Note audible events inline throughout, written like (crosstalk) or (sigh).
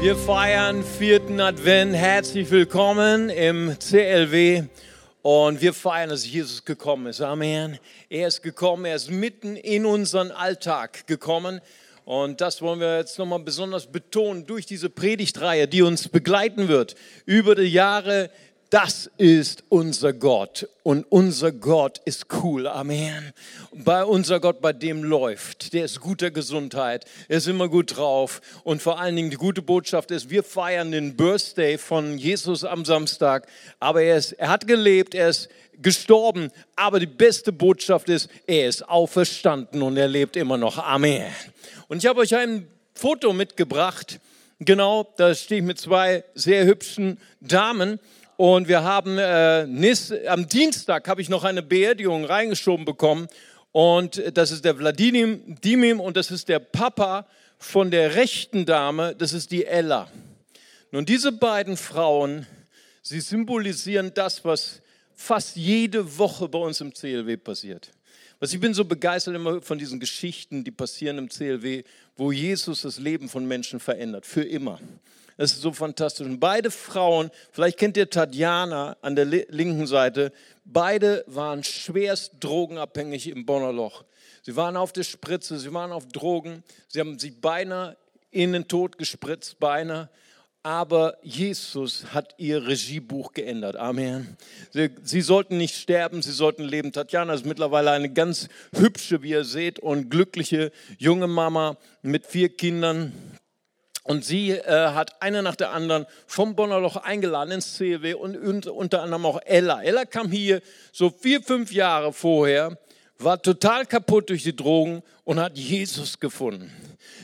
Wir feiern vierten Advent. Herzlich willkommen im CLW. Und wir feiern, dass Jesus gekommen ist. Amen. Er ist gekommen, er ist mitten in unseren Alltag gekommen. Und das wollen wir jetzt nochmal besonders betonen durch diese Predigtreihe, die uns begleiten wird über die Jahre das ist unser Gott und unser Gott ist cool. Amen. Bei unser Gott, bei dem läuft, der ist guter Gesundheit, er ist immer gut drauf und vor allen Dingen die gute Botschaft ist, wir feiern den Birthday von Jesus am Samstag, aber er, ist, er hat gelebt, er ist gestorben, aber die beste Botschaft ist, er ist auferstanden und er lebt immer noch. Amen. Und ich habe euch ein Foto mitgebracht. Genau, da stehe ich mit zwei sehr hübschen Damen. Und wir haben äh, Nis, am Dienstag habe ich noch eine Beerdigung reingeschoben bekommen. Und das ist der Wladimir Dimim und das ist der Papa von der rechten Dame, das ist die Ella. Nun, diese beiden Frauen, sie symbolisieren das, was fast jede Woche bei uns im CLW passiert. Was ich bin so begeistert immer von diesen Geschichten, die passieren im CLW, wo Jesus das Leben von Menschen verändert, für immer. Das ist so fantastisch. Und beide Frauen, vielleicht kennt ihr Tatjana an der linken Seite, beide waren schwerst drogenabhängig im Bonner Loch. Sie waren auf der Spritze, sie waren auf Drogen, sie haben sich beinahe in den Tod gespritzt, beinahe. Aber Jesus hat ihr Regiebuch geändert. Amen. Sie, sie, sollten nicht sterben, sie sollten leben. Tatjana ist mittlerweile eine ganz hübsche, wie ihr seht, und glückliche junge Mama mit vier Kindern. Und sie äh, hat eine nach der anderen vom Bonner Loch eingeladen ins CW und, und unter anderem auch Ella. Ella kam hier so vier, fünf Jahre vorher, war total kaputt durch die Drogen und hat Jesus gefunden.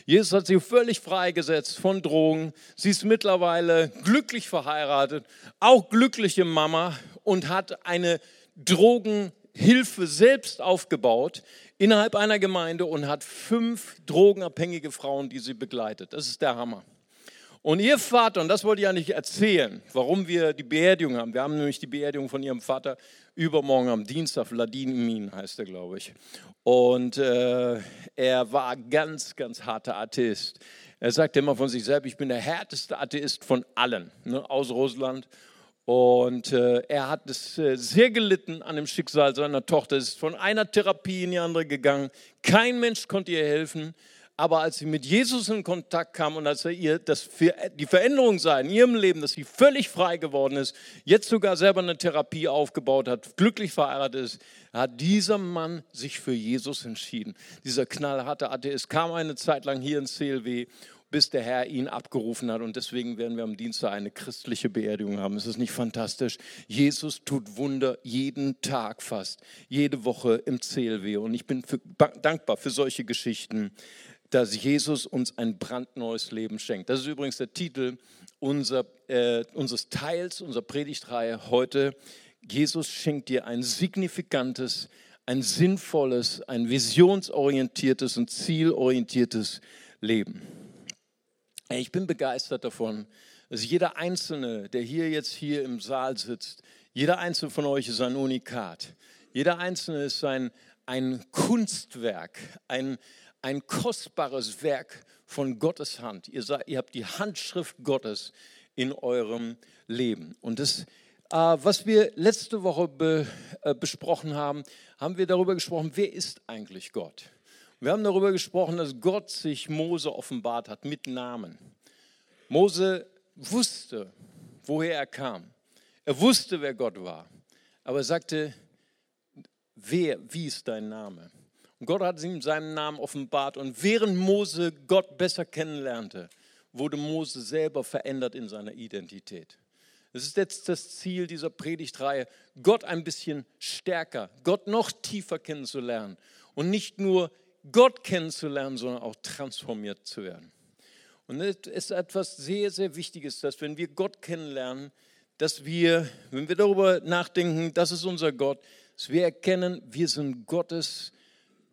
Jesus hat sie völlig freigesetzt von Drogen. Sie ist mittlerweile glücklich verheiratet, auch glückliche Mama und hat eine Drogenhilfe selbst aufgebaut innerhalb einer Gemeinde und hat fünf drogenabhängige Frauen, die sie begleitet. Das ist der Hammer. Und ihr Vater, und das wollte ich ja nicht erzählen, warum wir die Beerdigung haben. Wir haben nämlich die Beerdigung von ihrem Vater übermorgen am Dienstag. Vladimir heißt er, glaube ich. Und äh, er war ganz, ganz harter Atheist. Er sagte immer von sich selbst, ich bin der härteste Atheist von allen, ne, aus Russland. Und äh, er hat es äh, sehr gelitten an dem Schicksal seiner Tochter. Es ist von einer Therapie in die andere gegangen. Kein Mensch konnte ihr helfen. Aber als sie mit Jesus in Kontakt kam und als er ihr das die Veränderung sah in ihrem Leben, dass sie völlig frei geworden ist, jetzt sogar selber eine Therapie aufgebaut hat, glücklich verheiratet ist, hat dieser Mann sich für Jesus entschieden. Dieser knallharte Atheist kam eine Zeit lang hier ins CLW bis der Herr ihn abgerufen hat. Und deswegen werden wir am Dienstag eine christliche Beerdigung haben. Ist das nicht fantastisch? Jesus tut Wunder jeden Tag fast, jede Woche im CLW. Und ich bin für, dankbar für solche Geschichten, dass Jesus uns ein brandneues Leben schenkt. Das ist übrigens der Titel unser, äh, unseres Teils, unserer Predigtreihe heute. Jesus schenkt dir ein signifikantes, ein sinnvolles, ein visionsorientiertes und zielorientiertes Leben. Ich bin begeistert davon, dass jeder Einzelne, der hier jetzt hier im Saal sitzt, jeder Einzelne von euch ist ein Unikat. Jeder Einzelne ist ein, ein Kunstwerk, ein, ein kostbares Werk von Gottes Hand. Ihr, seid, ihr habt die Handschrift Gottes in eurem Leben. Und das, äh, was wir letzte Woche be, äh, besprochen haben, haben wir darüber gesprochen, wer ist eigentlich Gott? Wir haben darüber gesprochen, dass Gott sich Mose offenbart hat mit Namen. Mose wusste, woher er kam. Er wusste, wer Gott war. Aber er sagte, wer, wie ist dein Name? Und Gott hat ihm seinen Namen offenbart. Und während Mose Gott besser kennenlernte, wurde Mose selber verändert in seiner Identität. Das ist jetzt das Ziel dieser Predigtreihe, Gott ein bisschen stärker, Gott noch tiefer kennenzulernen und nicht nur Gott kennenzulernen, sondern auch transformiert zu werden. Und es ist etwas sehr, sehr Wichtiges, dass wenn wir Gott kennenlernen, dass wir, wenn wir darüber nachdenken, das ist unser Gott, dass wir erkennen, wir sind Gottes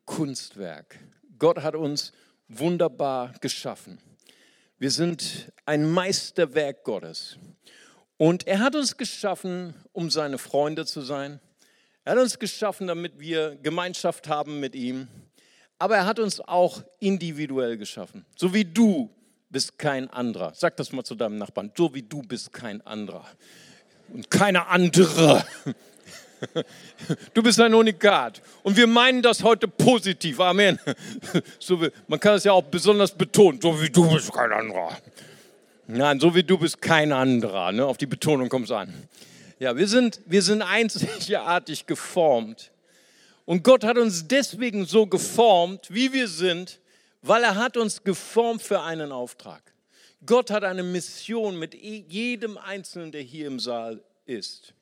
Kunstwerk. Gott hat uns wunderbar geschaffen. Wir sind ein Meisterwerk Gottes. Und er hat uns geschaffen, um seine Freunde zu sein. Er hat uns geschaffen, damit wir Gemeinschaft haben mit ihm aber er hat uns auch individuell geschaffen. So wie du bist kein anderer. Sag das mal zu deinem Nachbarn. So wie du bist kein anderer. Und keine andere. Du bist ein Unikat. Und wir meinen das heute positiv. Amen. So wie, man kann es ja auch besonders betonen. So wie du bist kein anderer. Nein, so wie du bist kein anderer. Ne? Auf die Betonung kommt es an. Ja, wir sind, wir sind einzigartig geformt. Und Gott hat uns deswegen so geformt, wie wir sind, weil er hat uns geformt für einen Auftrag. Gott hat eine Mission mit jedem Einzelnen, der hier im Saal ist.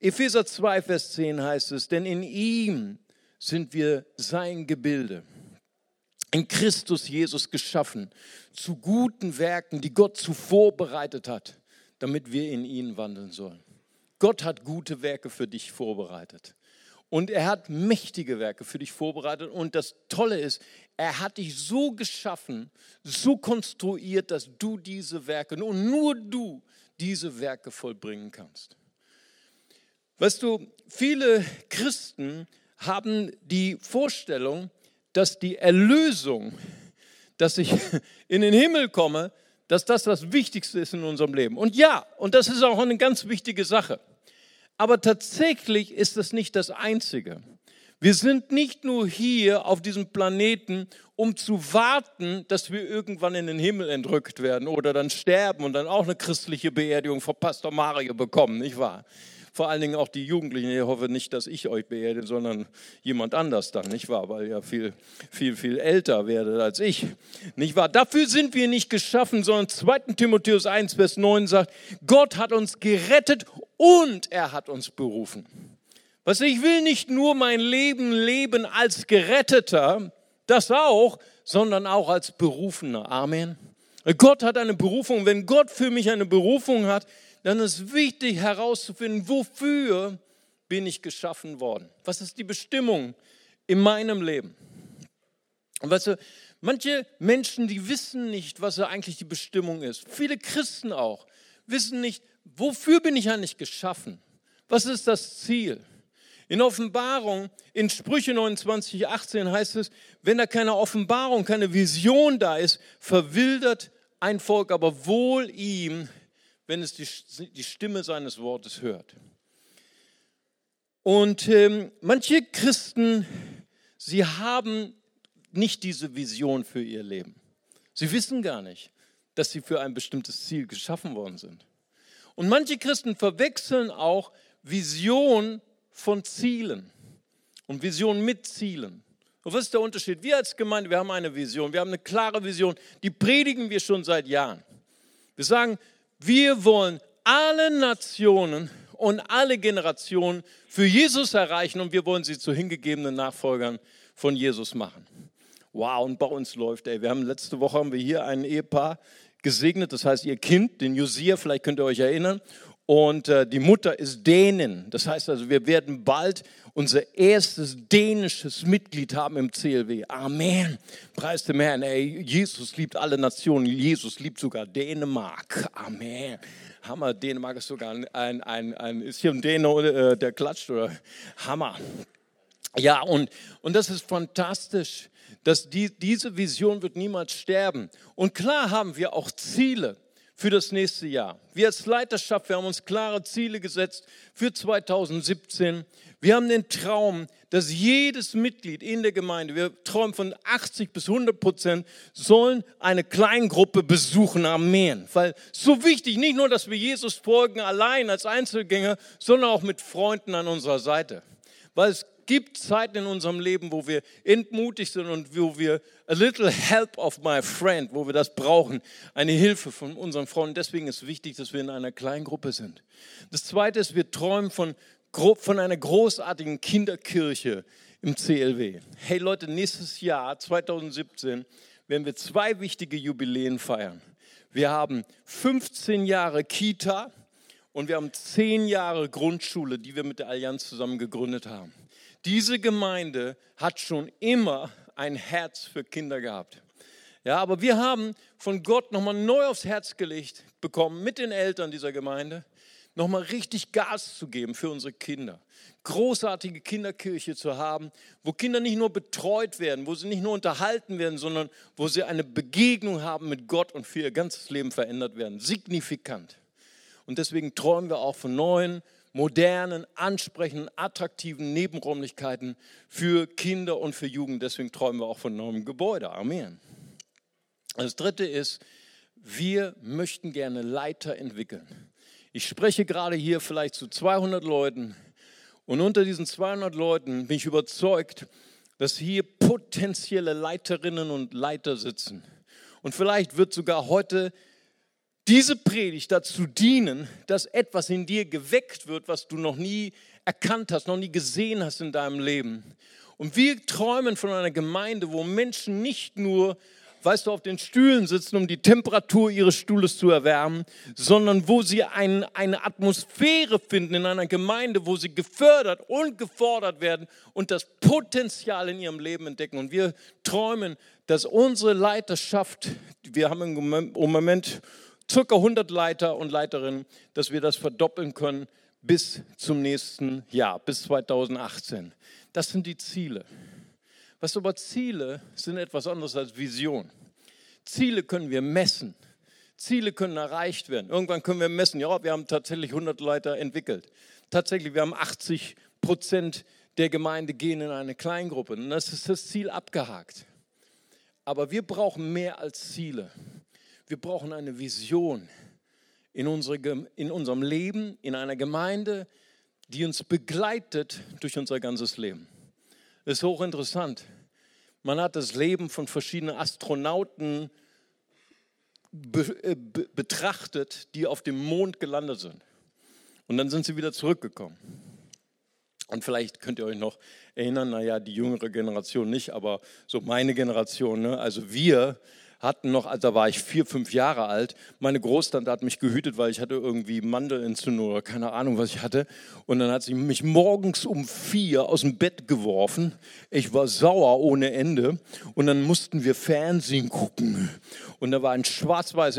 Epheser 2, Vers 10 heißt es, denn in ihm sind wir sein Gebilde, in Christus Jesus geschaffen, zu guten Werken, die Gott zuvor bereitet hat, damit wir in ihn wandeln sollen. Gott hat gute Werke für dich vorbereitet. Und er hat mächtige Werke für dich vorbereitet. Und das Tolle ist, er hat dich so geschaffen, so konstruiert, dass du diese Werke und nur du diese Werke vollbringen kannst. Weißt du, viele Christen haben die Vorstellung, dass die Erlösung, dass ich (laughs) in den Himmel komme, dass das das Wichtigste ist in unserem Leben. Und ja, und das ist auch eine ganz wichtige Sache. Aber tatsächlich ist das nicht das Einzige. Wir sind nicht nur hier auf diesem Planeten, um zu warten, dass wir irgendwann in den Himmel entrückt werden oder dann sterben und dann auch eine christliche Beerdigung von Pastor Mario bekommen, nicht wahr? Vor allen Dingen auch die Jugendlichen. Ich hoffe nicht, dass ich euch beerde, sondern jemand anders dann, nicht wahr? Weil ihr viel, viel, viel älter werdet als ich, nicht wahr? Dafür sind wir nicht geschaffen, sondern 2. Timotheus 1, Vers 9 sagt, Gott hat uns gerettet und er hat uns berufen. Was ich will nicht nur mein Leben leben als Geretteter, das auch, sondern auch als Berufener. Amen. Gott hat eine Berufung. Wenn Gott für mich eine Berufung hat, dann ist wichtig herauszufinden, wofür bin ich geschaffen worden? Was ist die Bestimmung in meinem Leben? Und weißt du, manche Menschen, die wissen nicht, was eigentlich die Bestimmung ist. Viele Christen auch wissen nicht, wofür bin ich eigentlich geschaffen? Was ist das Ziel? In Offenbarung, in Sprüche 29, 18 heißt es, wenn da keine Offenbarung, keine Vision da ist, verwildert ein Volk, aber wohl ihm, wenn es die, die Stimme seines Wortes hört. Und ähm, manche Christen, sie haben nicht diese Vision für ihr Leben. Sie wissen gar nicht, dass sie für ein bestimmtes Ziel geschaffen worden sind. Und manche Christen verwechseln auch Vision von Zielen und Vision mit Zielen. Und was ist der Unterschied? Wir als Gemeinde, wir haben eine Vision, wir haben eine klare Vision, die predigen wir schon seit Jahren. Wir sagen, wir wollen alle Nationen und alle Generationen für Jesus erreichen und wir wollen sie zu hingegebenen Nachfolgern von Jesus machen. Wow, und bei uns läuft, ey. Wir haben letzte Woche haben wir hier ein Ehepaar gesegnet, das heißt ihr Kind, den Josia, vielleicht könnt ihr euch erinnern. Und äh, die Mutter ist Dänin. Das heißt also, wir werden bald unser erstes dänisches Mitglied haben im CLW. Amen. Preis dem Herrn. Ey, Jesus liebt alle Nationen. Jesus liebt sogar Dänemark. Amen. Hammer. Dänemark ist sogar ein, ein, ein, ein ist hier ein Däne, äh, der klatscht oder Hammer. Ja, und, und das ist fantastisch, dass die, diese Vision wird niemals sterben. Und klar haben wir auch Ziele für das nächste Jahr. Wir als Leiterschaft, wir haben uns klare Ziele gesetzt für 2017. Wir haben den Traum, dass jedes Mitglied in der Gemeinde, wir träumen von 80 bis 100 Prozent, sollen eine Kleingruppe besuchen. Amen. Weil so wichtig, nicht nur, dass wir Jesus folgen allein als Einzelgänger, sondern auch mit Freunden an unserer Seite. Weil es gibt Zeiten in unserem Leben, wo wir entmutigt sind und wo wir a little help of my friend, wo wir das brauchen, eine Hilfe von unseren Freunden. Deswegen ist wichtig, dass wir in einer kleinen Gruppe sind. Das Zweite ist, wir träumen von, von einer großartigen Kinderkirche im CLW. Hey Leute, nächstes Jahr, 2017, werden wir zwei wichtige Jubiläen feiern. Wir haben 15 Jahre Kita und wir haben 10 Jahre Grundschule, die wir mit der Allianz zusammen gegründet haben. Diese Gemeinde hat schon immer ein Herz für Kinder gehabt. Ja, aber wir haben von Gott nochmal neu aufs Herz gelegt bekommen mit den Eltern dieser Gemeinde, nochmal richtig Gas zu geben für unsere Kinder. Großartige Kinderkirche zu haben, wo Kinder nicht nur betreut werden, wo sie nicht nur unterhalten werden, sondern wo sie eine Begegnung haben mit Gott und für ihr ganzes Leben verändert werden. Signifikant. Und deswegen träumen wir auch von neuen, modernen, ansprechenden, attraktiven Nebenräumlichkeiten für Kinder und für Jugend. Deswegen träumen wir auch von neuem Gebäude. Amen. Das dritte ist, wir möchten gerne Leiter entwickeln. Ich spreche gerade hier vielleicht zu 200 Leuten und unter diesen 200 Leuten bin ich überzeugt, dass hier potenzielle Leiterinnen und Leiter sitzen. Und vielleicht wird sogar heute diese Predigt dazu dienen, dass etwas in dir geweckt wird, was du noch nie erkannt hast, noch nie gesehen hast in deinem Leben. Und wir träumen von einer Gemeinde, wo Menschen nicht nur weißt du, auf den Stühlen sitzen, um die Temperatur ihres Stuhles zu erwärmen, sondern wo sie ein, eine Atmosphäre finden in einer Gemeinde, wo sie gefördert und gefordert werden und das Potenzial in ihrem Leben entdecken. Und wir träumen, dass unsere Leiterschaft, wir haben im Moment circa 100 Leiter und Leiterinnen, dass wir das verdoppeln können bis zum nächsten Jahr, bis 2018. Das sind die Ziele. Was aber Ziele sind etwas anderes als Vision. Ziele können wir messen. Ziele können erreicht werden. Irgendwann können wir messen, ja, wir haben tatsächlich 100 Leiter entwickelt. Tatsächlich, wir haben 80 Prozent der Gemeinde gehen in eine Kleingruppe. Und das ist das Ziel abgehakt. Aber wir brauchen mehr als Ziele. Wir brauchen eine Vision in, unsere, in unserem Leben, in einer Gemeinde, die uns begleitet durch unser ganzes Leben. Das ist hochinteressant. Man hat das Leben von verschiedenen Astronauten be äh, be betrachtet, die auf dem Mond gelandet sind. Und dann sind sie wieder zurückgekommen. Und vielleicht könnt ihr euch noch erinnern, naja, die jüngere Generation nicht, aber so meine Generation, ne? also wir hatten noch, also da war ich vier, fünf Jahre alt, meine Großtante hat mich gehütet, weil ich hatte irgendwie Mandelentzündung oder keine Ahnung, was ich hatte. Und dann hat sie mich morgens um vier aus dem Bett geworfen. Ich war sauer ohne Ende. Und dann mussten wir Fernsehen gucken. Und da war ein schwarz-weiß,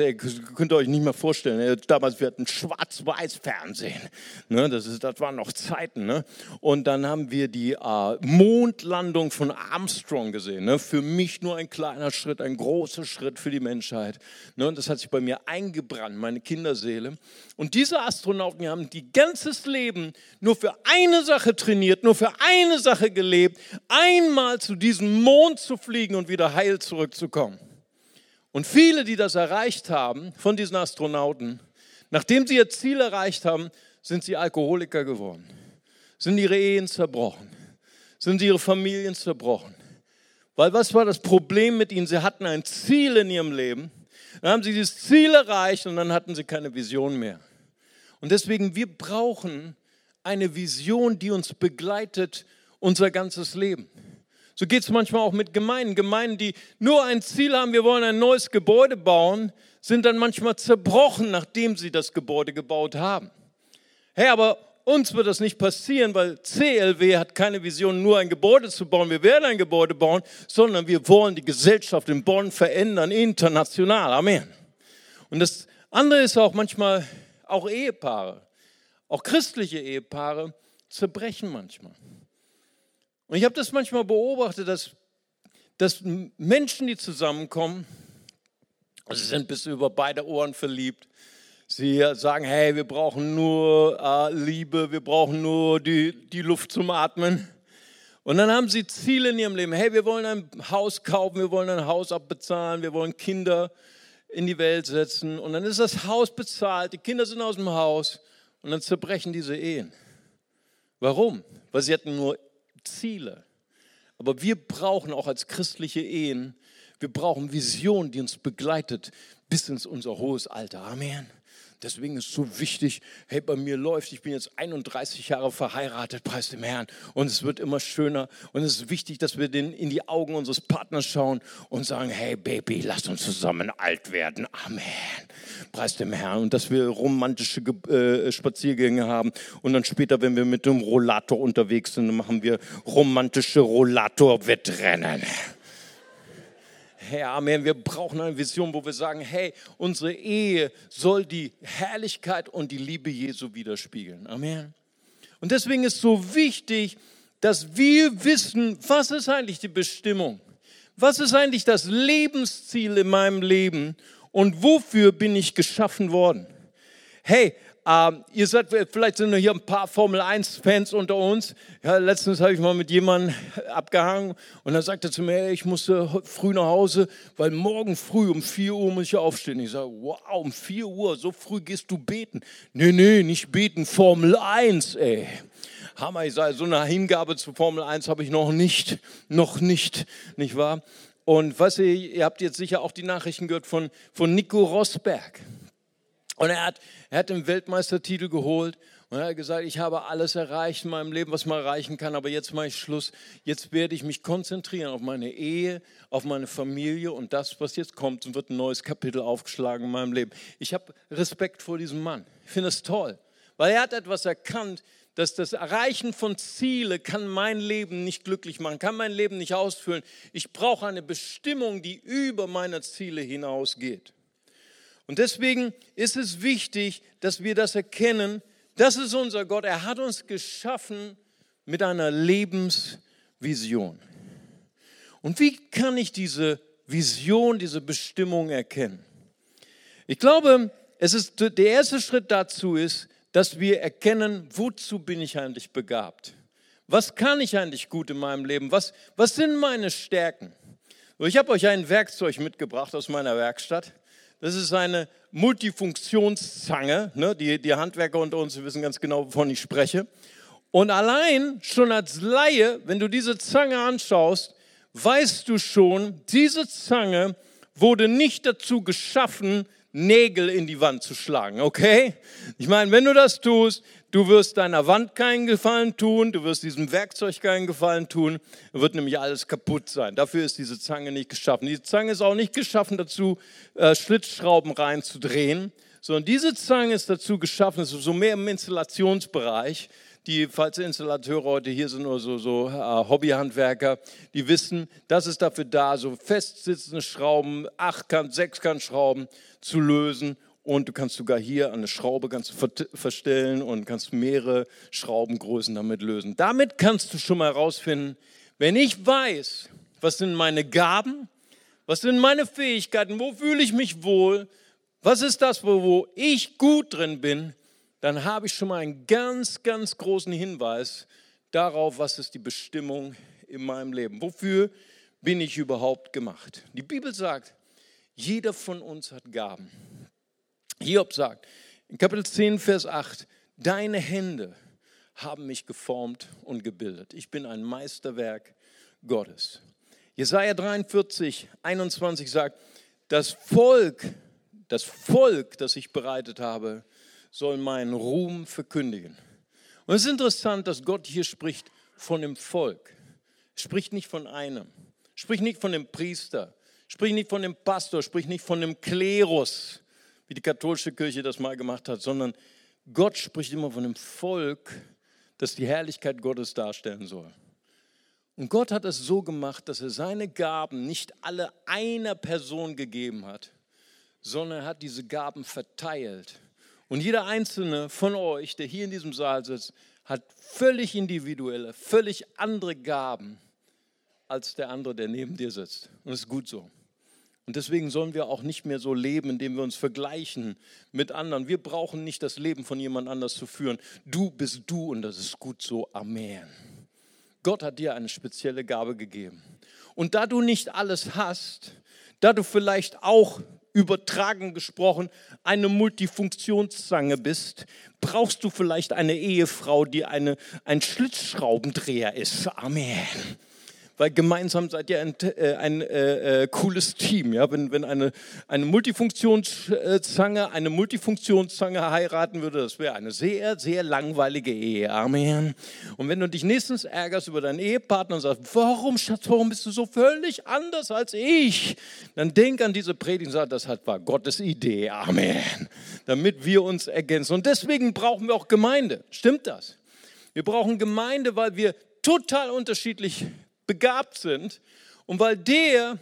könnt ihr euch nicht mehr vorstellen, damals wir hatten schwarz-weiß Fernsehen. Ne, das, das waren noch Zeiten. Ne? Und dann haben wir die äh, Mondlandung von Armstrong gesehen. Ne? Für mich nur ein kleiner Schritt, ein großer Schritt für die Menschheit. Ne? Und das hat sich bei mir eingebrannt, meine Kinderseele. Und diese Astronauten haben die ganzes Leben nur für eine Sache trainiert, nur für eine Sache gelebt, einmal zu diesem Mond zu fliegen und wieder heil zurückzukommen. Und viele, die das erreicht haben, von diesen Astronauten, nachdem sie ihr Ziel erreicht haben, sind sie Alkoholiker geworden, sind ihre Ehen zerbrochen, sind ihre Familien zerbrochen. Weil was war das Problem mit ihnen? Sie hatten ein Ziel in ihrem Leben, dann haben sie dieses Ziel erreicht und dann hatten sie keine Vision mehr. Und deswegen, wir brauchen eine Vision, die uns begleitet unser ganzes Leben. So geht es manchmal auch mit Gemeinden. Gemeinden, die nur ein Ziel haben, wir wollen ein neues Gebäude bauen, sind dann manchmal zerbrochen, nachdem sie das Gebäude gebaut haben. Hey, aber uns wird das nicht passieren, weil CLW hat keine Vision, nur ein Gebäude zu bauen. Wir werden ein Gebäude bauen, sondern wir wollen die Gesellschaft in Bonn verändern, international. Amen. Und das andere ist auch manchmal, auch Ehepaare, auch christliche Ehepaare zerbrechen manchmal. Und ich habe das manchmal beobachtet, dass, dass Menschen, die zusammenkommen, sie sind bis über beide Ohren verliebt. Sie sagen, hey, wir brauchen nur äh, Liebe, wir brauchen nur die, die Luft zum Atmen. Und dann haben sie Ziele in ihrem Leben. Hey, wir wollen ein Haus kaufen, wir wollen ein Haus abbezahlen, wir wollen Kinder in die Welt setzen. Und dann ist das Haus bezahlt, die Kinder sind aus dem Haus und dann zerbrechen diese Ehen. Warum? Weil sie hatten nur Ziele. Aber wir brauchen auch als christliche Ehen, wir brauchen Vision, die uns begleitet bis ins unser hohes Alter. Amen. Deswegen ist es so wichtig, hey, bei mir läuft, ich bin jetzt 31 Jahre verheiratet, preis dem Herrn, und es wird immer schöner. Und es ist wichtig, dass wir den in die Augen unseres Partners schauen und sagen, hey Baby, lass uns zusammen alt werden. Amen. Preis dem Herrn. Und dass wir romantische äh, Spaziergänge haben. Und dann später, wenn wir mit dem Rollator unterwegs sind, machen wir romantische Rollator-Wettrennen. Hey, Amen. Wir brauchen eine Vision, wo wir sagen, hey, unsere Ehe soll die Herrlichkeit und die Liebe Jesu widerspiegeln. Amen. Und deswegen ist so wichtig, dass wir wissen, was ist eigentlich die Bestimmung? Was ist eigentlich das Lebensziel in meinem Leben? Und wofür bin ich geschaffen worden? Hey, ähm, ihr seid, vielleicht sind hier ein paar Formel 1 Fans unter uns. Ja, letztens habe ich mal mit jemandem abgehangen und dann sagte er zu mir, ich musste früh nach Hause, weil morgen früh um 4 Uhr muss ich aufstehen. Ich sage, wow, um 4 Uhr, so früh gehst du beten. Nee, nee, nicht beten, Formel 1, ey. Hammer, ich sage, so eine Hingabe zu Formel 1 habe ich noch nicht, noch nicht, nicht wahr? Und was ihr, ihr habt jetzt sicher auch die Nachrichten gehört von, von Nico Rosberg. Und er hat, er hat den Weltmeistertitel geholt und er hat gesagt, ich habe alles erreicht in meinem Leben, was man erreichen kann, aber jetzt mache ich Schluss. Jetzt werde ich mich konzentrieren auf meine Ehe, auf meine Familie und das, was jetzt kommt, und wird ein neues Kapitel aufgeschlagen in meinem Leben. Ich habe Respekt vor diesem Mann. Ich finde es toll, weil er hat etwas erkannt, dass das Erreichen von Ziele kann mein Leben nicht glücklich machen, kann mein Leben nicht ausfüllen. Ich brauche eine Bestimmung, die über meine Ziele hinausgeht. Und deswegen ist es wichtig, dass wir das erkennen. Das ist unser Gott. Er hat uns geschaffen mit einer Lebensvision. Und wie kann ich diese Vision, diese Bestimmung erkennen? Ich glaube, es ist, der erste Schritt dazu ist, dass wir erkennen, wozu bin ich eigentlich begabt? Was kann ich eigentlich gut in meinem Leben? Was, was sind meine Stärken? Ich habe euch ein Werkzeug mitgebracht aus meiner Werkstatt. Das ist eine Multifunktionszange. Ne? Die, die Handwerker unter uns wissen ganz genau, wovon ich spreche. Und allein schon als Laie, wenn du diese Zange anschaust, weißt du schon, diese Zange wurde nicht dazu geschaffen, Nägel in die Wand zu schlagen, okay? Ich meine, wenn du das tust, du wirst deiner Wand keinen Gefallen tun, du wirst diesem Werkzeug keinen Gefallen tun, wird nämlich alles kaputt sein. Dafür ist diese Zange nicht geschaffen. Diese Zange ist auch nicht geschaffen dazu, äh, Schlitzschrauben reinzudrehen, sondern diese Zange ist dazu geschaffen, so mehr im Installationsbereich, die, falls Installateure heute hier sind oder so, so äh, Hobbyhandwerker, die wissen, das ist dafür da, so festsitzende Schrauben, Achtkant, Sechskant Schrauben zu lösen und du kannst sogar hier eine Schraube ganz verstellen und kannst mehrere Schraubengrößen damit lösen. Damit kannst du schon mal herausfinden, wenn ich weiß, was sind meine Gaben, was sind meine Fähigkeiten, wo fühle ich mich wohl, was ist das, wo ich gut drin bin, dann habe ich schon mal einen ganz, ganz großen Hinweis darauf, was ist die Bestimmung in meinem Leben. Wofür bin ich überhaupt gemacht? Die Bibel sagt, jeder von uns hat Gaben. Hiob sagt in Kapitel 10, Vers 8, deine Hände haben mich geformt und gebildet. Ich bin ein Meisterwerk Gottes. Jesaja 43, 21 sagt, das Volk, das Volk, das ich bereitet habe, soll meinen Ruhm verkündigen. Und es ist interessant, dass Gott hier spricht von dem Volk. Spricht nicht von einem. Spricht nicht von dem Priester. Spricht nicht von dem Pastor. Spricht nicht von dem Klerus, wie die katholische Kirche das mal gemacht hat, sondern Gott spricht immer von dem Volk, das die Herrlichkeit Gottes darstellen soll. Und Gott hat es so gemacht, dass er seine Gaben nicht alle einer Person gegeben hat, sondern er hat diese Gaben verteilt und jeder einzelne von euch, der hier in diesem Saal sitzt, hat völlig individuelle, völlig andere Gaben als der andere, der neben dir sitzt. Und das ist gut so. Und deswegen sollen wir auch nicht mehr so leben, indem wir uns vergleichen mit anderen. Wir brauchen nicht das Leben von jemand anders zu führen. Du bist du und das ist gut so. Amen. Gott hat dir eine spezielle Gabe gegeben. Und da du nicht alles hast, da du vielleicht auch übertragen gesprochen eine Multifunktionszange bist, brauchst du vielleicht eine Ehefrau, die eine, ein Schlitzschraubendreher ist. Amen weil gemeinsam seid ihr ein, äh, ein äh, äh, cooles Team. Ja? Wenn, wenn eine, eine Multifunktionszange eine Multifunktionszange heiraten würde, das wäre eine sehr, sehr langweilige Ehe. Amen. Und wenn du dich nächstens ärgerst über deinen Ehepartner und sagst, warum, Schatz, warum bist du so völlig anders als ich? Dann denk an diese Predigt und sag, das war Gottes Idee. Amen. Damit wir uns ergänzen. Und deswegen brauchen wir auch Gemeinde. Stimmt das? Wir brauchen Gemeinde, weil wir total unterschiedlich begabt sind und weil der,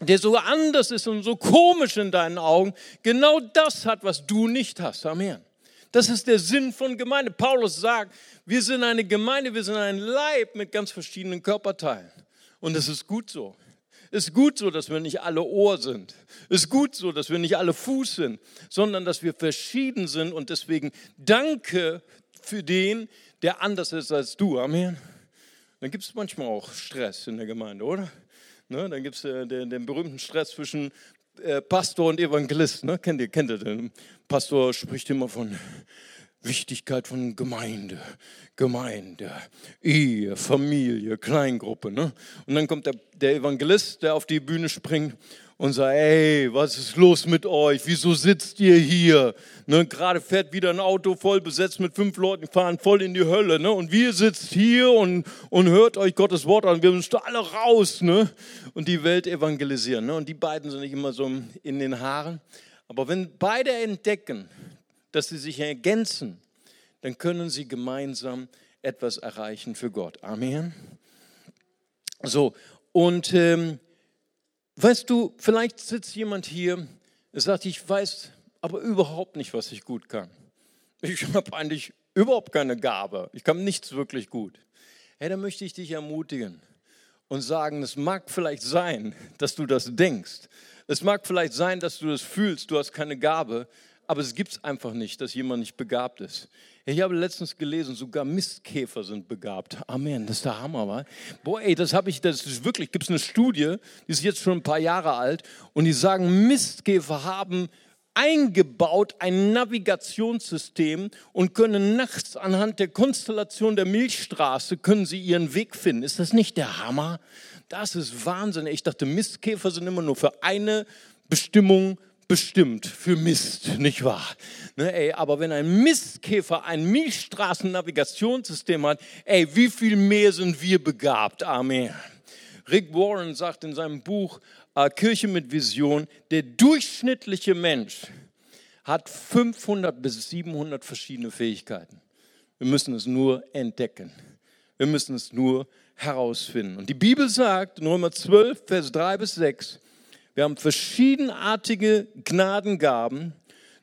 der so anders ist und so komisch in deinen Augen, genau das hat, was du nicht hast. Amen. Das ist der Sinn von Gemeinde. Paulus sagt, wir sind eine Gemeinde, wir sind ein Leib mit ganz verschiedenen Körperteilen. Und das ist gut so. Es ist gut so, dass wir nicht alle Ohr sind. Es ist gut so, dass wir nicht alle Fuß sind, sondern dass wir verschieden sind und deswegen danke für den, der anders ist als du. Amen. Dann gibt es manchmal auch Stress in der Gemeinde, oder? Ne, dann gibt es äh, den, den, berühmten Stress zwischen äh, Pastor und Evangelist. Ne? Kennt ihr, kennt ihr den? Pastor spricht immer von Wichtigkeit von Gemeinde, Gemeinde, Ehe, Familie, Kleingruppe. Ne? Und dann kommt der, der Evangelist, der auf die Bühne springt und sagt, ey, was ist los mit euch? Wieso sitzt ihr hier? Ne, Gerade fährt wieder ein Auto voll besetzt mit fünf Leuten, fahren voll in die Hölle. Ne? Und wir sitzt hier und, und hört euch Gottes Wort an. Wir müssen alle raus ne? und die Welt evangelisieren. Ne? Und die beiden sind nicht immer so in den Haaren. Aber wenn beide entdecken, dass sie sich ergänzen, dann können sie gemeinsam etwas erreichen für Gott. Amen. So, und ähm, weißt du, vielleicht sitzt jemand hier, der sagt, ich weiß aber überhaupt nicht, was ich gut kann. Ich (laughs) habe eigentlich überhaupt keine Gabe. Ich kann nichts wirklich gut. Hey, dann möchte ich dich ermutigen und sagen, es mag vielleicht sein, dass du das denkst. Es mag vielleicht sein, dass du das fühlst, du hast keine Gabe, aber es gibt es einfach nicht, dass jemand nicht begabt ist. Ich habe letztens gelesen, sogar Mistkäfer sind begabt. Amen, das ist der Hammer, wa? Boah, ey, das habe ich, das ist wirklich, gibt es eine Studie, die ist jetzt schon ein paar Jahre alt und die sagen, Mistkäfer haben eingebaut ein Navigationssystem und können nachts anhand der Konstellation der Milchstraße können sie ihren Weg finden. Ist das nicht der Hammer? Das ist Wahnsinn. Ich dachte, Mistkäfer sind immer nur für eine Bestimmung bestimmt für Mist, nicht wahr? Ne, ey, aber wenn ein Mistkäfer ein Milchstraßennavigationssystem hat, ey, wie viel mehr sind wir begabt? Amen. Rick Warren sagt in seinem Buch äh, Kirche mit Vision, der durchschnittliche Mensch hat 500 bis 700 verschiedene Fähigkeiten. Wir müssen es nur entdecken. Wir müssen es nur herausfinden. Und die Bibel sagt in Römer 12, Vers 3 bis 6, wir haben verschiedenartige Gnadengaben.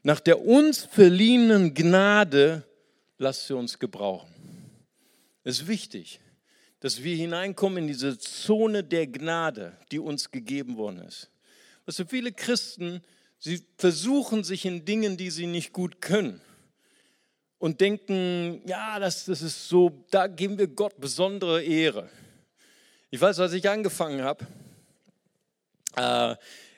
Nach der uns verliehenen Gnade lasst sie uns gebrauchen. Es ist wichtig, dass wir hineinkommen in diese Zone der Gnade, die uns gegeben worden ist. Was für viele Christen, sie versuchen sich in Dingen, die sie nicht gut können und denken, ja, das, das ist so, da geben wir Gott besondere Ehre. Ich weiß, als ich angefangen habe, äh,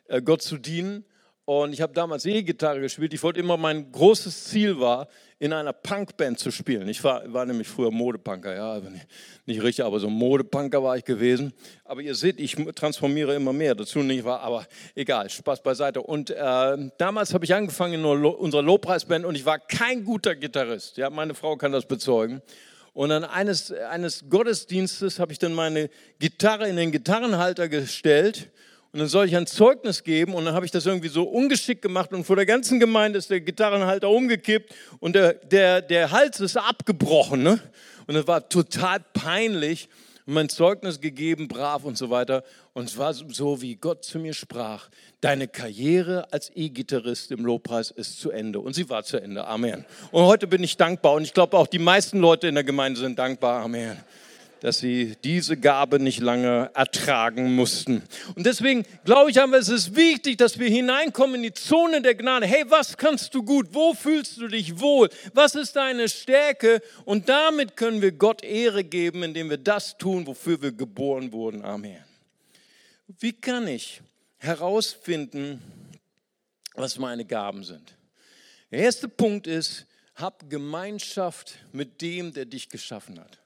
äh, Gott zu dienen. Und ich habe damals E-Gitarre gespielt. Ich wollte immer, mein großes Ziel war, in einer Punkband zu spielen. Ich war, war nämlich früher Modepunker, ja, also nicht, nicht, richtig, aber so Modepunker war ich gewesen. Aber ihr seht, ich transformiere immer mehr dazu, nicht wahr? Aber egal, Spaß beiseite. Und äh, damals habe ich angefangen in unserer Lobpreisband und ich war kein guter Gitarrist. Ja, meine Frau kann das bezeugen. Und an eines, eines Gottesdienstes habe ich dann meine Gitarre in den Gitarrenhalter gestellt und dann soll ich ein Zeugnis geben und dann habe ich das irgendwie so ungeschickt gemacht und vor der ganzen Gemeinde ist der Gitarrenhalter umgekippt und der, der, der Hals ist abgebrochen. Ne? Und das war total peinlich und mein Zeugnis gegeben, brav und so weiter. Und es war so, wie Gott zu mir sprach, deine Karriere als E-Gitarrist im Lobpreis ist zu Ende. Und sie war zu Ende. Amen. Und heute bin ich dankbar und ich glaube auch die meisten Leute in der Gemeinde sind dankbar. Amen dass sie diese Gabe nicht lange ertragen mussten. Und deswegen glaube ich einfach, es ist wichtig, dass wir hineinkommen in die Zone der Gnade. Hey, was kannst du gut? Wo fühlst du dich wohl? Was ist deine Stärke? Und damit können wir Gott Ehre geben, indem wir das tun, wofür wir geboren wurden. Amen. Wie kann ich herausfinden, was meine Gaben sind? Der erste Punkt ist, hab Gemeinschaft mit dem, der dich geschaffen hat.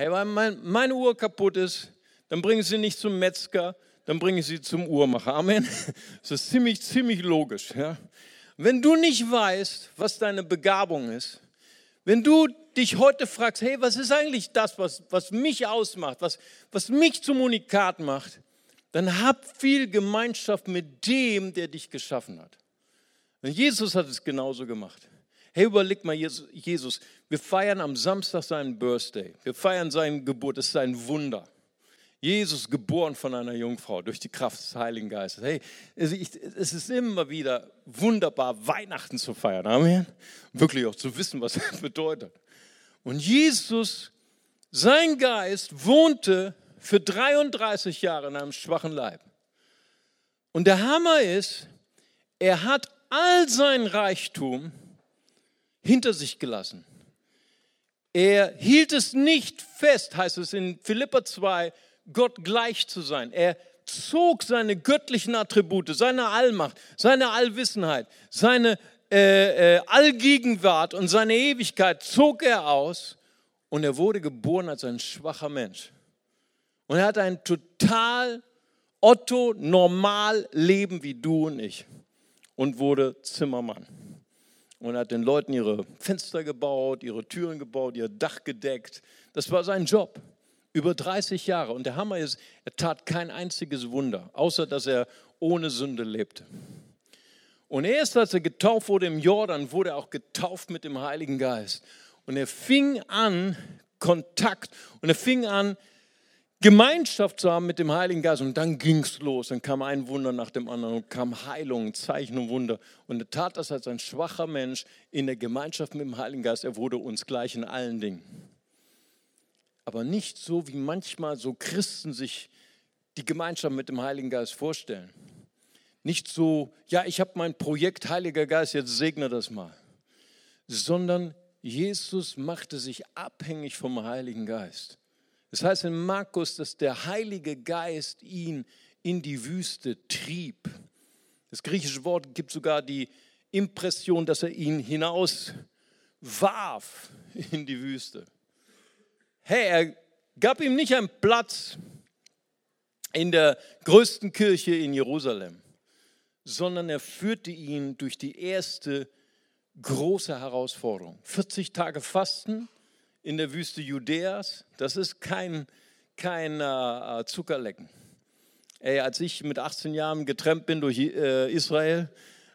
Hey, wenn meine Uhr kaputt ist, dann bringe ich sie nicht zum Metzger, dann bringe ich sie zum Uhrmacher. Amen. (laughs) Das ist ziemlich, ziemlich logisch. Ja? Wenn du nicht weißt, was deine Begabung ist, wenn du dich heute fragst, hey, was ist eigentlich das, was, was mich ausmacht, was, was mich zum Unikat macht, dann hab viel Gemeinschaft mit dem, der dich geschaffen hat. Und Jesus hat es genauso gemacht. Hey, überleg mal, Jesus, wir feiern am Samstag seinen Birthday. Wir feiern seine Geburt. Das ist ein Wunder. Jesus geboren von einer Jungfrau durch die Kraft des Heiligen Geistes. Hey, es ist immer wieder wunderbar, Weihnachten zu feiern. Amen. Wirklich auch zu wissen, was das bedeutet. Und Jesus, sein Geist wohnte für 33 Jahre in einem schwachen Leib. Und der Hammer ist, er hat all sein Reichtum hinter sich gelassen. Er hielt es nicht fest, heißt es in Philippa 2, Gott gleich zu sein. Er zog seine göttlichen Attribute, seine Allmacht, seine Allwissenheit, seine äh, äh, Allgegenwart und seine Ewigkeit zog er aus und er wurde geboren als ein schwacher Mensch. Und er hatte ein total Otto normal Leben wie du und ich und wurde Zimmermann. Und hat den Leuten ihre Fenster gebaut, ihre Türen gebaut, ihr Dach gedeckt. Das war sein Job. Über 30 Jahre. Und der Hammer ist, er tat kein einziges Wunder, außer dass er ohne Sünde lebte. Und erst als er getauft wurde im Jordan, wurde er auch getauft mit dem Heiligen Geist. Und er fing an, Kontakt, und er fing an, Gemeinschaft zu haben mit dem Heiligen Geist. Und dann ging es los. Dann kam ein Wunder nach dem anderen und kam Heilung, Zeichen und Wunder. Und er tat das als ein schwacher Mensch in der Gemeinschaft mit dem Heiligen Geist. Er wurde uns gleich in allen Dingen aber nicht so, wie manchmal so Christen sich die Gemeinschaft mit dem Heiligen Geist vorstellen. Nicht so, ja, ich habe mein Projekt Heiliger Geist, jetzt segne das mal. Sondern Jesus machte sich abhängig vom Heiligen Geist. Das heißt in Markus, dass der Heilige Geist ihn in die Wüste trieb. Das griechische Wort gibt sogar die Impression, dass er ihn hinaus warf in die Wüste. Hey, er gab ihm nicht einen Platz in der größten Kirche in Jerusalem, sondern er führte ihn durch die erste große Herausforderung. 40 Tage Fasten in der Wüste Judäas, das ist kein, kein äh, Zuckerlecken. Ey, als ich mit 18 Jahren getrennt bin durch äh, Israel,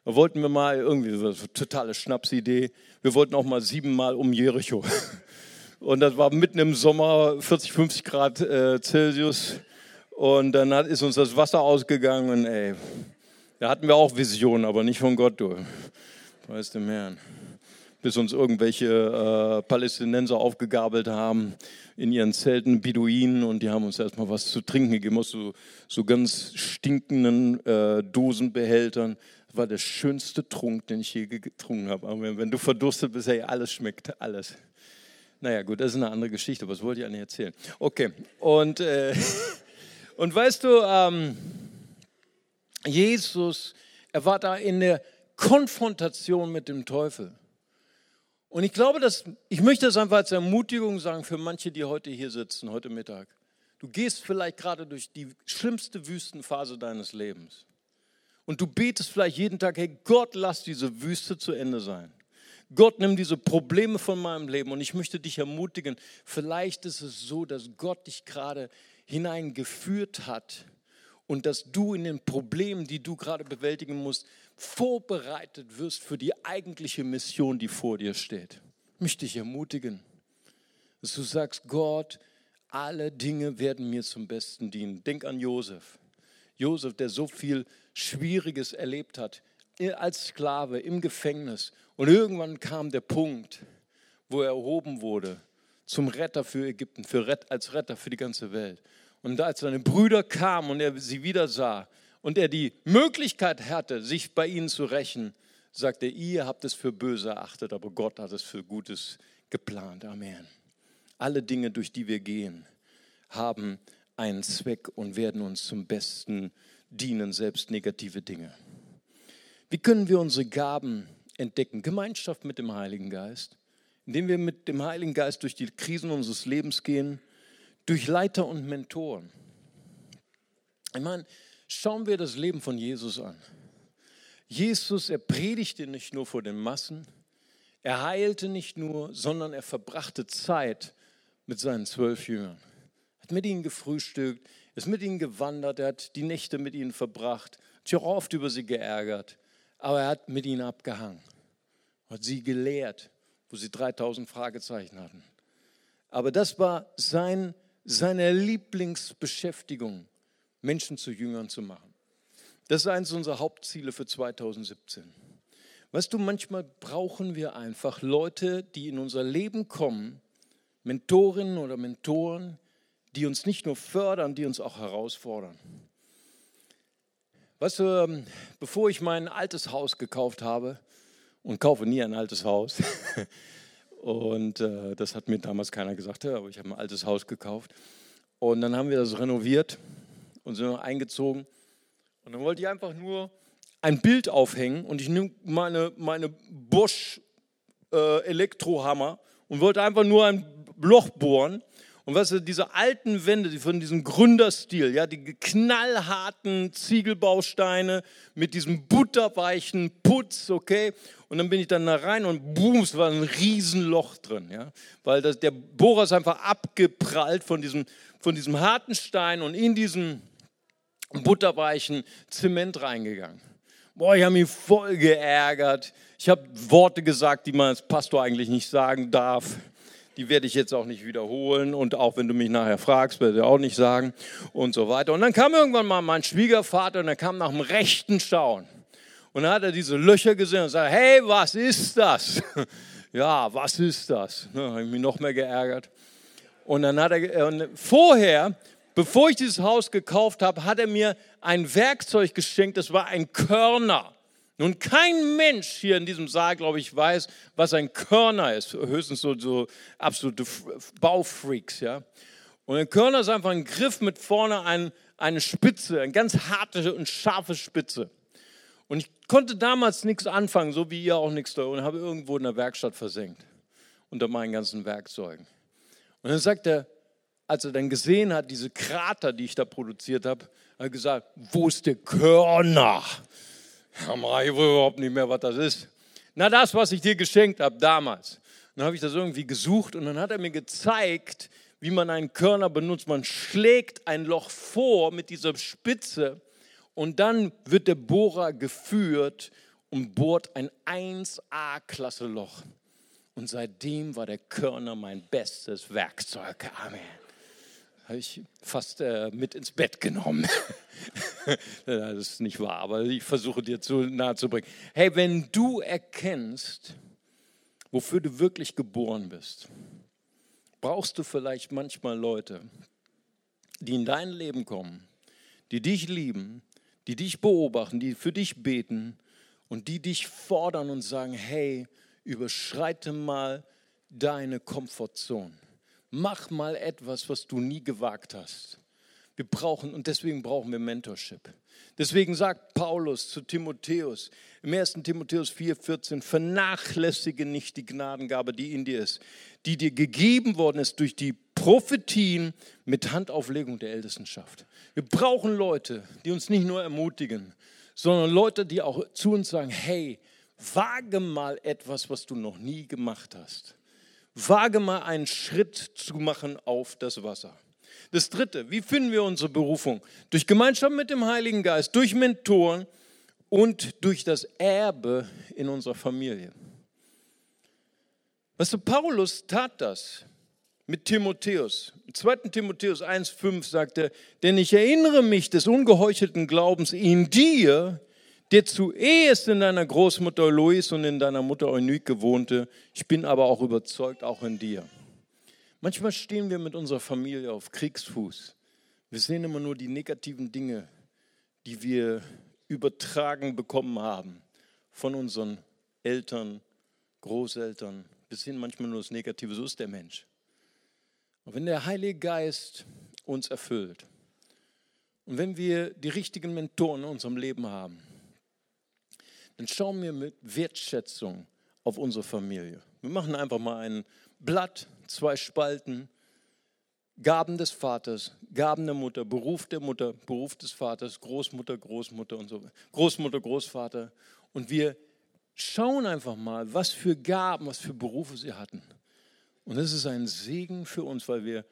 wollten wir mal irgendwie, so eine totale Schnapsidee, wir wollten auch mal siebenmal um Jericho. (laughs) Und das war mitten im Sommer, 40, 50 Grad äh, Celsius. Und dann hat, ist uns das Wasser ausgegangen. Und ey, da hatten wir auch Visionen, aber nicht von Gott, du. Weißt du, Herrn. Bis uns irgendwelche äh, Palästinenser aufgegabelt haben in ihren Zelten, Beduinen, und die haben uns erstmal was zu trinken gegeben aus so, so ganz stinkenden äh, Dosenbehältern. Das war der schönste Trunk, den ich je getrunken habe. Aber wenn du verdurstet bist, hey, alles schmeckt, alles. Naja, gut, das ist eine andere Geschichte, was wollte ich eigentlich erzählen? Okay, und, äh, (laughs) und weißt du, ähm, Jesus, er war da in der Konfrontation mit dem Teufel. Und ich glaube, dass, ich möchte das einfach als Ermutigung sagen für manche, die heute hier sitzen, heute Mittag. Du gehst vielleicht gerade durch die schlimmste Wüstenphase deines Lebens. Und du betest vielleicht jeden Tag, hey Gott, lass diese Wüste zu Ende sein. Gott, nimm diese Probleme von meinem Leben und ich möchte dich ermutigen, vielleicht ist es so, dass Gott dich gerade hineingeführt hat und dass du in den Problemen, die du gerade bewältigen musst, vorbereitet wirst für die eigentliche Mission, die vor dir steht. Ich möchte dich ermutigen, dass du sagst, Gott, alle Dinge werden mir zum Besten dienen. Denk an Josef. Josef, der so viel Schwieriges erlebt hat, als Sklave im Gefängnis. Und irgendwann kam der Punkt, wo er erhoben wurde zum Retter für Ägypten, für als Retter für die ganze Welt. Und als seine Brüder kamen und er sie wieder sah und er die Möglichkeit hatte, sich bei ihnen zu rächen, sagte ihr habt es für böse erachtet, aber Gott hat es für Gutes geplant. Amen. Alle Dinge, durch die wir gehen, haben einen Zweck und werden uns zum Besten dienen, selbst negative Dinge. Wie können wir unsere Gaben entdecken? Gemeinschaft mit dem Heiligen Geist, indem wir mit dem Heiligen Geist durch die Krisen unseres Lebens gehen, durch Leiter und Mentoren. Ich meine, schauen wir das Leben von Jesus an. Jesus, er predigte nicht nur vor den Massen, er heilte nicht nur, sondern er verbrachte Zeit mit seinen zwölf Jüngern. Er hat mit ihnen gefrühstückt, ist mit ihnen gewandert, er hat die Nächte mit ihnen verbracht, hat sich auch oft über sie geärgert aber er hat mit ihnen abgehangen, hat sie gelehrt, wo sie 3000 Fragezeichen hatten. Aber das war sein, seine Lieblingsbeschäftigung, Menschen zu Jüngern zu machen. Das ist eines unserer Hauptziele für 2017. Weißt du, manchmal brauchen wir einfach Leute, die in unser Leben kommen, Mentorinnen oder Mentoren, die uns nicht nur fördern, die uns auch herausfordern. Weißt du, ähm, bevor ich mein altes Haus gekauft habe, und kaufe nie ein altes Haus, (laughs) und äh, das hat mir damals keiner gesagt, aber ich habe ein altes Haus gekauft. Und dann haben wir das renoviert und sind eingezogen. Und dann wollte ich einfach nur ein Bild aufhängen und ich nehme meine, meine Bosch äh, Elektrohammer und wollte einfach nur ein Loch bohren. Und weißt du, diese alten Wände, die von diesem Gründerstil, ja, die knallharten Ziegelbausteine mit diesem butterweichen Putz, okay? Und dann bin ich dann da rein und boom, es war ein Riesenloch drin, ja? Weil das, der Bohrer ist einfach abgeprallt von diesem, von diesem harten Stein und in diesen butterweichen Zement reingegangen. Boah, ich habe mich voll geärgert. Ich habe Worte gesagt, die man als Pastor eigentlich nicht sagen darf. Die werde ich jetzt auch nicht wiederholen und auch wenn du mich nachher fragst, werde ich auch nicht sagen und so weiter. Und dann kam irgendwann mal mein Schwiegervater und er kam nach dem rechten Schauen. Und dann hat er diese Löcher gesehen und sagt, hey, was ist das? (laughs) Ja, was ist das? Da habe ich mich noch mehr geärgert. Und dann hat er, und vorher bevor ich dieses Haus gekauft habe, hat er mir ein Werkzeug geschenkt, das war ein Körner. Nun, kein Mensch hier in diesem Saal, glaube ich, weiß, was ein Körner ist. Höchstens so, so absolute Baufreaks, ja. Und ein Körner ist einfach ein Griff mit vorne ein, eine Spitze, eine ganz harte und scharfe Spitze. Und ich konnte damals nichts anfangen, so wie ihr auch nichts da, und habe irgendwo in der Werkstatt versenkt, unter meinen ganzen Werkzeugen. Und dann sagt er, als er dann gesehen hat, diese Krater, die ich da produziert habe, hat er gesagt, wo ist der Körner? Ich überhaupt nicht mehr, was das ist. Na, das, was ich dir geschenkt habe damals. Dann habe ich das irgendwie gesucht und dann hat er mir gezeigt, wie man einen Körner benutzt. Man schlägt ein Loch vor mit dieser Spitze und dann wird der Bohrer geführt und bohrt ein 1A-Klasse-Loch. Und seitdem war der Körner mein bestes Werkzeug. Amen habe ich fast äh, mit ins Bett genommen. (laughs) das ist nicht wahr, aber ich versuche dir zu nahe zu bringen. Hey, wenn du erkennst, wofür du wirklich geboren bist, brauchst du vielleicht manchmal Leute, die in dein Leben kommen, die dich lieben, die dich beobachten, die für dich beten und die dich fordern und sagen, hey, überschreite mal deine Komfortzone. Mach mal etwas, was du nie gewagt hast. Wir brauchen, und deswegen brauchen wir Mentorship. Deswegen sagt Paulus zu Timotheus im 1. Timotheus 4,14: Vernachlässige nicht die Gnadengabe, die in dir ist, die dir gegeben worden ist durch die Prophetien mit Handauflegung der Ältestenschaft. Wir brauchen Leute, die uns nicht nur ermutigen, sondern Leute, die auch zu uns sagen: Hey, wage mal etwas, was du noch nie gemacht hast. Wage mal einen Schritt zu machen auf das Wasser. Das dritte, wie finden wir unsere Berufung? Durch Gemeinschaft mit dem Heiligen Geist, durch Mentoren und durch das Erbe in unserer Familie. Weißt du, Paulus tat das mit Timotheus. Im 2. Timotheus 1,5 sagt er, denn ich erinnere mich des ungeheuchelten Glaubens in dir, der zuerst in deiner Großmutter Lois und in deiner Mutter Eunike wohnte. Ich bin aber auch überzeugt, auch in dir. Manchmal stehen wir mit unserer Familie auf Kriegsfuß. Wir sehen immer nur die negativen Dinge, die wir übertragen bekommen haben von unseren Eltern, Großeltern. Wir sehen manchmal nur das Negative, so ist der Mensch. Und wenn der Heilige Geist uns erfüllt und wenn wir die richtigen Mentoren in unserem Leben haben, dann schauen wir mit Wertschätzung auf unsere Familie. Wir machen einfach mal ein Blatt, zwei Spalten, Gaben des Vaters, Gaben der Mutter, Beruf der Mutter, Beruf des Vaters, Großmutter, Großmutter und so, Großmutter, Großvater. Und wir schauen einfach mal, was für Gaben, was für Berufe sie hatten. Und das ist ein Segen für uns, weil wir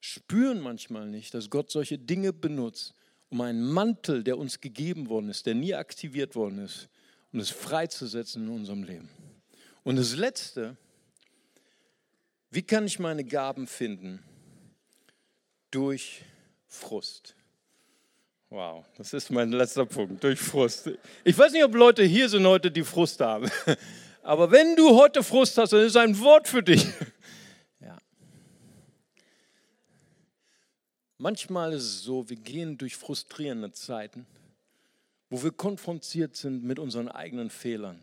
spüren manchmal nicht, dass Gott solche Dinge benutzt, um einen Mantel, der uns gegeben worden ist, der nie aktiviert worden ist, um es freizusetzen in unserem Leben. Und das Letzte, wie kann ich meine Gaben finden? durch Frust. Wow, das ist mein letzter Punkt, durch Frust. Ich weiß nicht, ob Leute hier sind heute, die Frust haben. (laughs) Aber wenn du heute Frust hast, dann ist ein Wort für dich. (laughs) Ja. Manchmal ist es so, wir gehen durch frustrierende Zeiten, wo wir konfrontiert sind mit unseren eigenen Fehlern,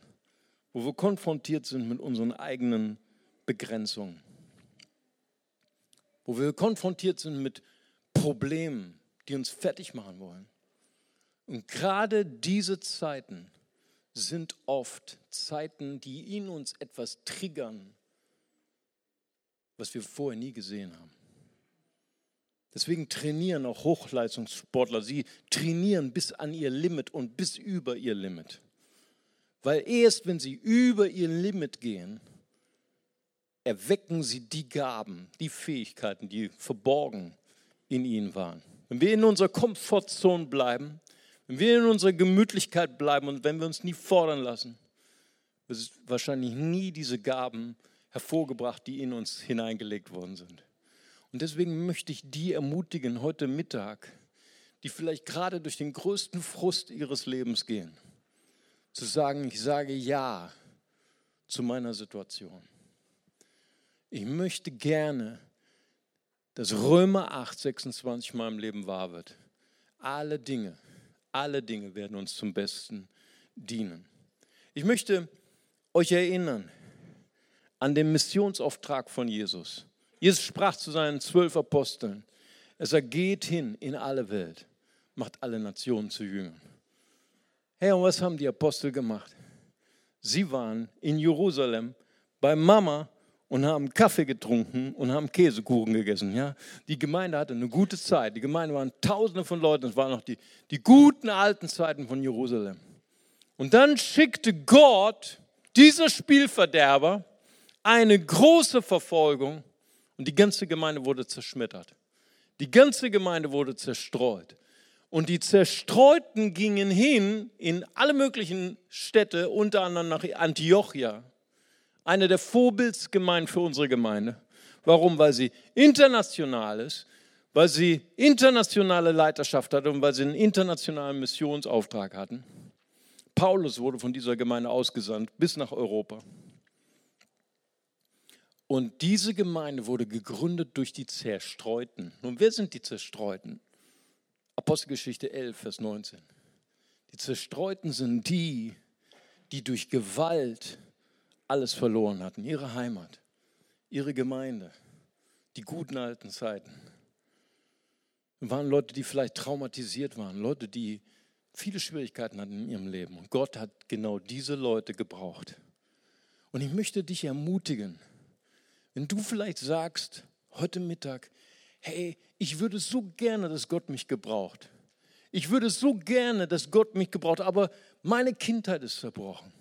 wo wir konfrontiert sind mit unseren eigenen Begrenzungen, wo wir konfrontiert sind mit Problemen, die uns fertig machen wollen. Und gerade diese Zeiten sind oft Zeiten, die in uns etwas triggern, was wir vorher nie gesehen haben. Deswegen trainieren auch Hochleistungssportler. Sie trainieren bis an ihr Limit und bis über ihr Limit. Weil erst wenn sie über ihr Limit gehen, erwecken sie die Gaben, die Fähigkeiten, die verborgen in ihnen waren. Wenn wir in unserer Komfortzone bleiben, wenn wir in unserer Gemütlichkeit bleiben und wenn wir uns nie fordern lassen, wird wahrscheinlich nie diese Gaben hervorgebracht, die in uns hineingelegt worden sind. Und deswegen möchte ich die ermutigen heute Mittag, die vielleicht gerade durch den größten Frust ihres Lebens gehen, zu sagen, ich sage Ja zu meiner Situation. Ich möchte gerne dass Römer 8, 26 in meinem Leben wahr wird. Alle Dinge, alle Dinge werden uns zum Besten dienen. Ich möchte euch erinnern an den Missionsauftrag von Jesus. Jesus sprach zu seinen zwölf Aposteln. Er sagt, geht hin in alle Welt, macht alle Nationen zu Jüngern. Hey, und was haben die Apostel gemacht? Sie waren in Jerusalem bei Mama und haben Kaffee getrunken und haben Käsekuchen gegessen. Ja? Die Gemeinde hatte eine gute Zeit. Die Gemeinde waren tausende von Leuten. Es waren noch die, die guten alten Zeiten von Jerusalem. Und dann schickte Gott dieser Spielverderber eine große Verfolgung und die ganze Gemeinde wurde zerschmettert. Die ganze Gemeinde wurde zerstreut. Und die Zerstreuten gingen hin in alle möglichen Städte, unter anderem nach Antiochia eine der Vorbildsgemeinden für unsere Gemeinde. Warum? Weil sie international ist, weil sie internationale Leiterschaft hatte und weil sie einen internationalen Missionsauftrag hatten. Paulus wurde von dieser Gemeinde ausgesandt bis nach Europa. Und diese Gemeinde wurde gegründet durch die Zerstreuten. Nun, wer sind die Zerstreuten? Apostelgeschichte 11, Vers 19. Die Zerstreuten sind die, die durch Gewalt alles verloren hatten, ihre Heimat, ihre Gemeinde, die guten alten Zeiten. Es waren Leute, die vielleicht traumatisiert waren, Leute, die viele Schwierigkeiten hatten in ihrem Leben. Und Gott hat genau diese Leute gebraucht. Und ich möchte dich ermutigen, wenn du vielleicht sagst, heute Mittag, hey, ich würde so gerne, dass Gott mich gebraucht. Ich würde so gerne, dass Gott mich gebraucht, aber meine Kindheit ist zerbrochen.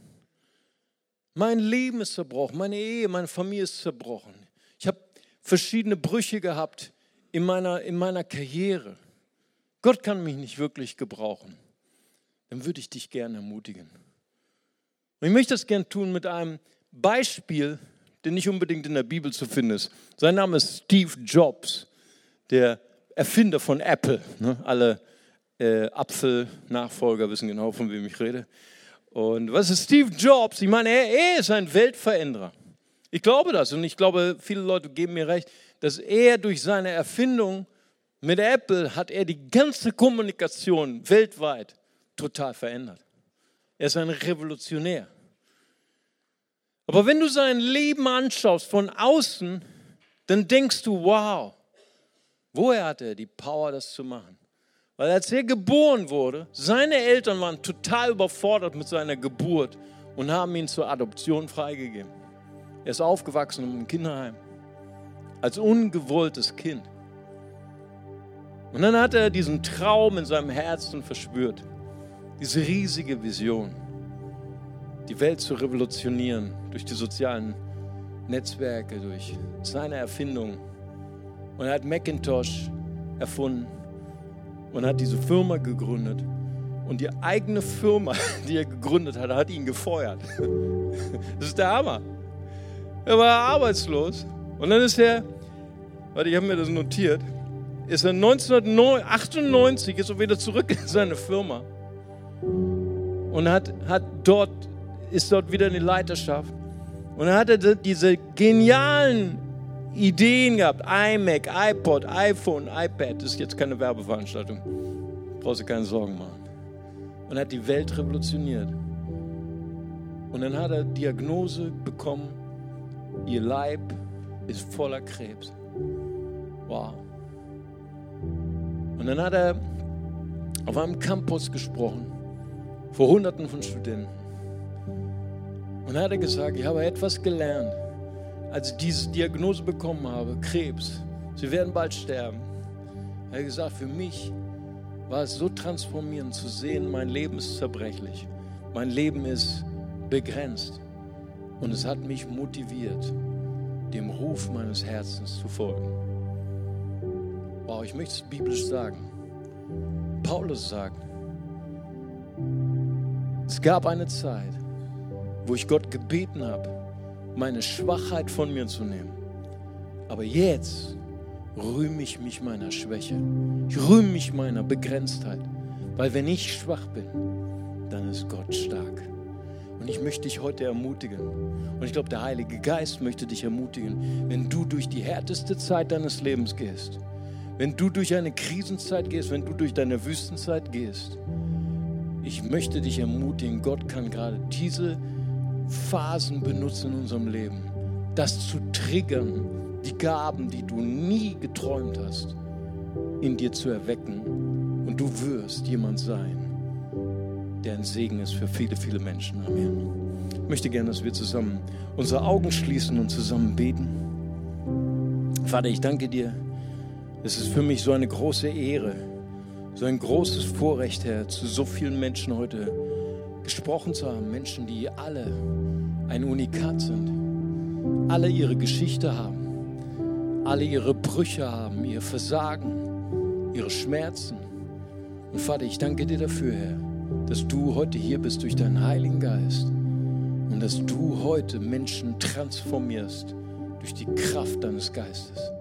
Mein Leben ist zerbrochen, meine Ehe, meine Familie ist zerbrochen. Ich habe verschiedene Brüche gehabt in meiner, in meiner Karriere. Gott kann mich nicht wirklich gebrauchen. Dann würde ich dich gerne ermutigen. Und ich möchte das gerne tun mit einem Beispiel, der nicht unbedingt in der Bibel zu finden ist. Sein Name ist Steve Jobs, der Erfinder von Apple. Ne? Alle äh, Apfel-Nachfolger wissen genau, von wem ich rede. Und was ist Steve Jobs? Ich meine, er, er ist ein Weltveränderer. Ich glaube das und ich glaube, viele Leute geben mir recht, dass er durch seine Erfindung mit Apple hat er die ganze Kommunikation weltweit total verändert. Er ist ein Revolutionär. Aber wenn du sein Leben anschaust von außen, dann denkst du, wow, woher hat er die Power, das zu machen? Weil als er geboren wurde, seine Eltern waren total überfordert mit seiner Geburt und haben ihn zur Adoption freigegeben. Er ist aufgewachsen im Kinderheim als ungewolltes Kind. Und dann hat er diesen Traum in seinem Herzen verspürt, diese riesige Vision, die Welt zu revolutionieren durch die sozialen Netzwerke, durch seine Erfindung. Und er hat Macintosh erfunden und hat diese Firma gegründet. Und die eigene Firma, (laughs) die er gegründet hat, hat ihn gefeuert. (laughs) Das ist der Hammer. Er war arbeitslos. Und dann ist er, warte, ich habe mir das notiert, ist er 1998 ist er wieder zurück in seine Firma und hat, hat dort, ist dort wieder in die Leiterschaft. Und dann hat er diese genialen Ideen gehabt. iMac, iPod, iPhone, iPad. Das ist jetzt keine Werbeveranstaltung. Brauchst du keine Sorgen machen. Und hat die Welt revolutioniert. Und dann hat er Diagnose bekommen, ihr Leib ist voller Krebs. Wow. Und dann hat er auf einem Campus gesprochen, vor Hunderten von Studenten. Und dann hat er gesagt, ich habe etwas gelernt, als ich diese Diagnose bekommen habe, Krebs. Sie werden bald sterben. Er hat gesagt, für mich war es so transformierend zu sehen, mein Leben ist zerbrechlich. Mein Leben ist begrenzt. Und es hat mich motiviert, dem Ruf meines Herzens zu folgen. Wow, ich möchte es biblisch sagen. Paulus sagt, es gab eine Zeit, wo ich Gott gebeten habe, meine Schwachheit von mir zu nehmen. Aber jetzt rühme ich mich meiner Schwäche. Ich rühme mich meiner Begrenztheit. Weil wenn ich schwach bin, dann ist Gott stark. Und ich möchte dich heute ermutigen. Und ich glaube, der Heilige Geist möchte dich ermutigen, wenn du durch die härteste Zeit deines Lebens gehst, wenn du durch eine Krisenzeit gehst, wenn du durch deine Wüstenzeit gehst. Ich möchte dich ermutigen, Gott kann gerade diese Phasen benutzen in unserem Leben, das zu triggern, die Gaben, die du nie geträumt hast, in dir zu erwecken. Und du wirst jemand sein, der ein Segen ist für viele, viele Menschen. Amen. Ich möchte gerne, dass wir zusammen unsere Augen schließen und zusammen beten. Vater, ich danke dir. Es ist für mich so eine große Ehre, so ein großes Vorrecht, Herr, zu so vielen Menschen heute gesprochen zu haben. Menschen, die alle ein Unikat sind, alle ihre Geschichte haben, alle ihre Brüche haben, ihr Versagen, ihre Schmerzen. Und Vater, ich danke dir dafür, Herr, dass du heute hier bist durch deinen Heiligen Geist und dass du heute Menschen transformierst durch die Kraft deines Geistes.